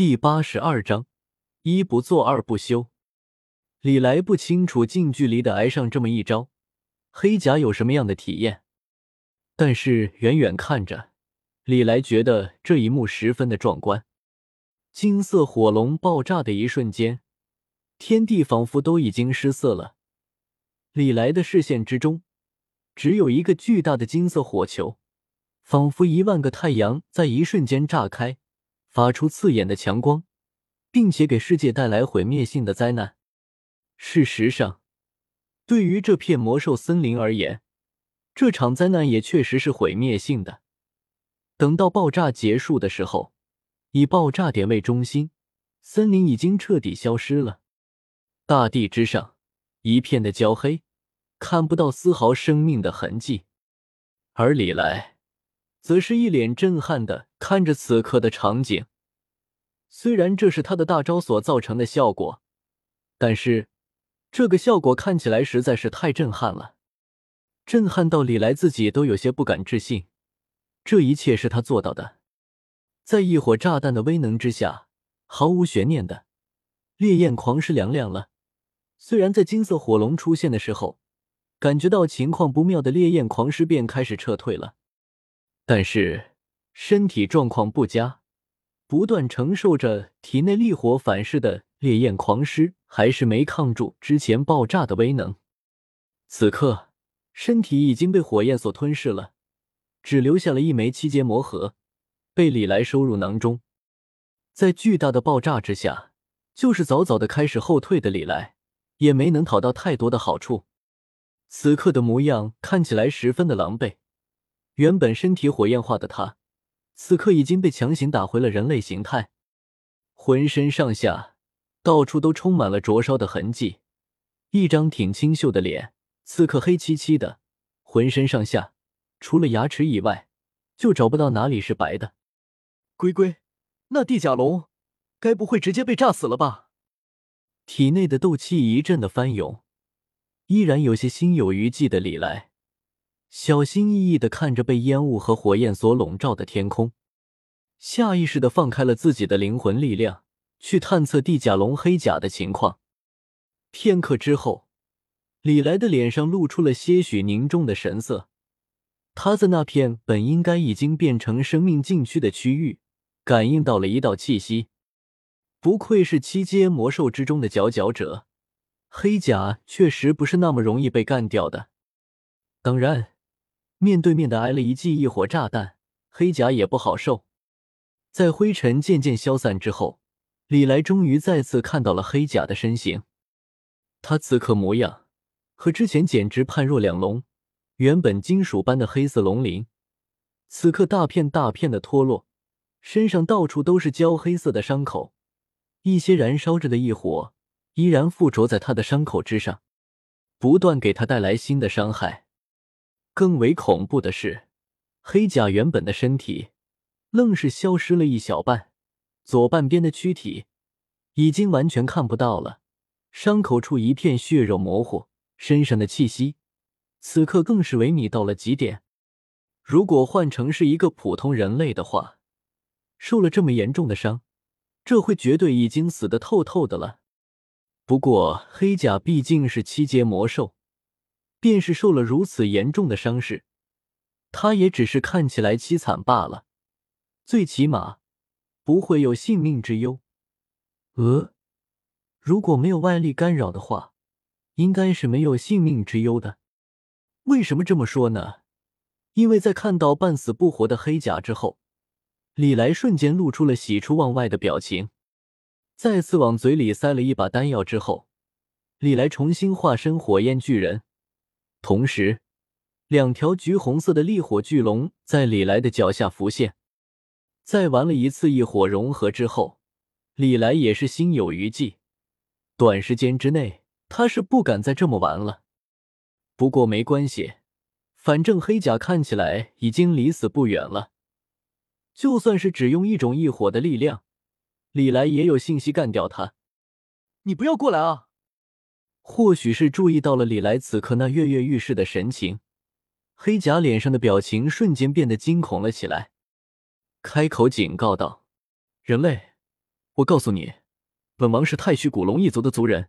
第八十二章，一不做二不休。李来不清楚近距离的挨上这么一招，黑甲有什么样的体验，但是远远看着，李来觉得这一幕十分的壮观。金色火龙爆炸的一瞬间，天地仿佛都已经失色了。李来的视线之中，只有一个巨大的金色火球，仿佛一万个太阳在一瞬间炸开。发出刺眼的强光，并且给世界带来毁灭性的灾难。事实上，对于这片魔兽森林而言，这场灾难也确实是毁灭性的。等到爆炸结束的时候，以爆炸点为中心，森林已经彻底消失了。大地之上一片的焦黑，看不到丝毫生命的痕迹。而李来。则是一脸震撼的看着此刻的场景。虽然这是他的大招所造成的效果，但是这个效果看起来实在是太震撼了，震撼到李来自己都有些不敢置信。这一切是他做到的，在一火炸弹的威能之下，毫无悬念的烈焰狂狮凉凉了。虽然在金色火龙出现的时候，感觉到情况不妙的烈焰狂狮便开始撤退了。但是身体状况不佳，不断承受着体内烈火反噬的烈焰狂狮，还是没抗住之前爆炸的威能。此刻身体已经被火焰所吞噬了，只留下了一枚七阶魔核，被李来收入囊中。在巨大的爆炸之下，就是早早的开始后退的李来，也没能讨到太多的好处。此刻的模样看起来十分的狼狈。原本身体火焰化的他，此刻已经被强行打回了人类形态，浑身上下到处都充满了灼烧的痕迹，一张挺清秀的脸，此刻黑漆漆的，浑身上下除了牙齿以外，就找不到哪里是白的。龟龟，那地甲龙该不会直接被炸死了吧？体内的斗气一阵的翻涌，依然有些心有余悸的李来。小心翼翼的看着被烟雾和火焰所笼罩的天空，下意识的放开了自己的灵魂力量，去探测地甲龙黑甲的情况。片刻之后，李来的脸上露出了些许凝重的神色。他在那片本应该已经变成生命禁区的区域，感应到了一道气息。不愧是七阶魔兽之中的佼佼者，黑甲确实不是那么容易被干掉的。当然。面对面的挨了一记异火炸弹，黑甲也不好受。在灰尘渐渐消散之后，李来终于再次看到了黑甲的身形。他此刻模样和之前简直判若两龙。原本金属般的黑色龙鳞，此刻大片大片的脱落，身上到处都是焦黑色的伤口，一些燃烧着的异火依然附着在他的伤口之上，不断给他带来新的伤害。更为恐怖的是，黑甲原本的身体愣是消失了一小半，左半边的躯体已经完全看不到了，伤口处一片血肉模糊，身上的气息此刻更是萎靡到了极点。如果换成是一个普通人类的话，受了这么严重的伤，这会绝对已经死得透透的了。不过黑甲毕竟是七阶魔兽。便是受了如此严重的伤势，他也只是看起来凄惨罢了，最起码不会有性命之忧。呃，如果没有外力干扰的话，应该是没有性命之忧的。为什么这么说呢？因为在看到半死不活的黑甲之后，李来瞬间露出了喜出望外的表情，再次往嘴里塞了一把丹药之后，李来重新化身火焰巨人。同时，两条橘红色的烈火巨龙在李来的脚下浮现。在玩了一次异火融合之后，李来也是心有余悸。短时间之内，他是不敢再这么玩了。不过没关系，反正黑甲看起来已经离死不远了。就算是只用一种异火的力量，李来也有信息干掉他。你不要过来啊！或许是注意到了李来此刻那跃跃欲试的神情，黑甲脸上的表情瞬间变得惊恐了起来，开口警告道：“人类，我告诉你，本王是太虚古龙一族的族人，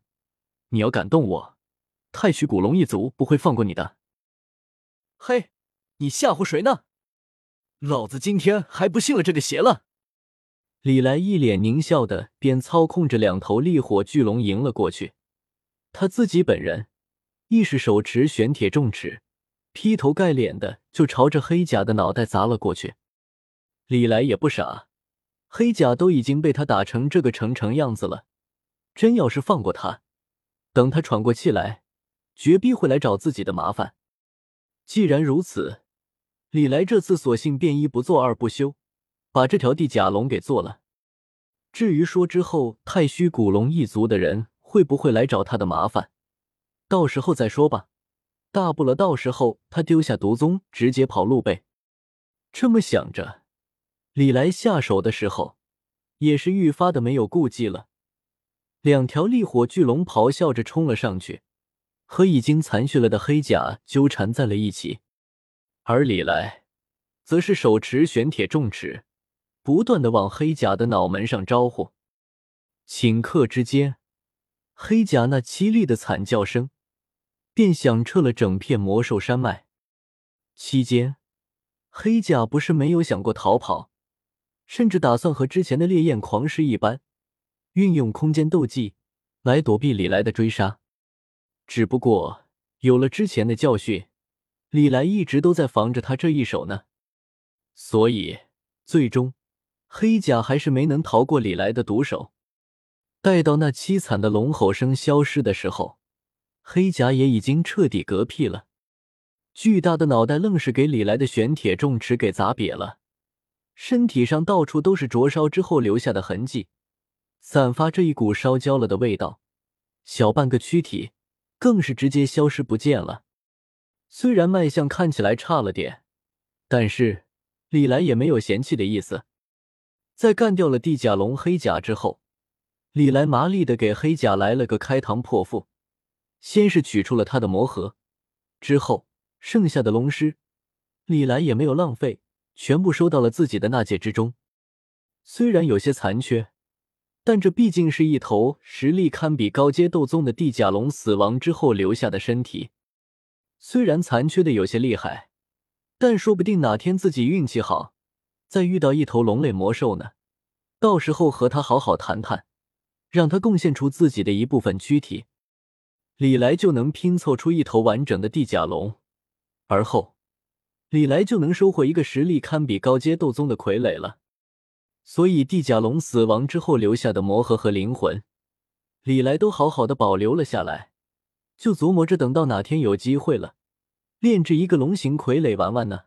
你要敢动我，太虚古龙一族不会放过你的。嘿，你吓唬谁呢？老子今天还不信了这个邪了！李来一脸狞笑的，便操控着两头烈火巨龙迎了过去。他自己本人亦是手持玄铁重尺，劈头盖脸的就朝着黑甲的脑袋砸了过去。李来也不傻，黑甲都已经被他打成这个成成样子了，真要是放过他，等他喘过气来，绝逼会来找自己的麻烦。既然如此，李来这次索性便一不做二不休。把这条地甲龙给做了。至于说之后太虚古龙一族的人会不会来找他的麻烦，到时候再说吧。大不了到时候他丢下毒宗，直接跑路呗。这么想着，李来下手的时候也是愈发的没有顾忌了。两条烈火巨龙咆哮着冲了上去，和已经残血了的黑甲纠缠在了一起，而李来则是手持玄铁重尺。不断的往黑甲的脑门上招呼，顷刻之间，黑甲那凄厉的惨叫声便响彻了整片魔兽山脉。期间，黑甲不是没有想过逃跑，甚至打算和之前的烈焰狂狮一般，运用空间斗技来躲避李来的追杀。只不过有了之前的教训，李来一直都在防着他这一手呢，所以最终。黑甲还是没能逃过李来的毒手。待到那凄惨的龙吼声消失的时候，黑甲也已经彻底嗝屁了。巨大的脑袋愣是给李来的玄铁重尺给砸瘪了，身体上到处都是灼烧之后留下的痕迹，散发着一股烧焦了的味道。小半个躯体更是直接消失不见了。虽然卖相看起来差了点，但是李来也没有嫌弃的意思。在干掉了地甲龙黑甲之后，李来麻利的给黑甲来了个开膛破腹。先是取出了他的魔核，之后剩下的龙尸，李来也没有浪费，全部收到了自己的纳戒之中。虽然有些残缺，但这毕竟是一头实力堪比高阶斗宗的地甲龙死亡之后留下的身体。虽然残缺的有些厉害，但说不定哪天自己运气好。再遇到一头龙类魔兽呢，到时候和他好好谈谈，让他贡献出自己的一部分躯体，李来就能拼凑出一头完整的地甲龙，而后李来就能收获一个实力堪比高阶斗宗的傀儡了。所以地甲龙死亡之后留下的魔核和灵魂，李来都好好的保留了下来，就琢磨着等到哪天有机会了，炼制一个龙形傀儡玩玩呢。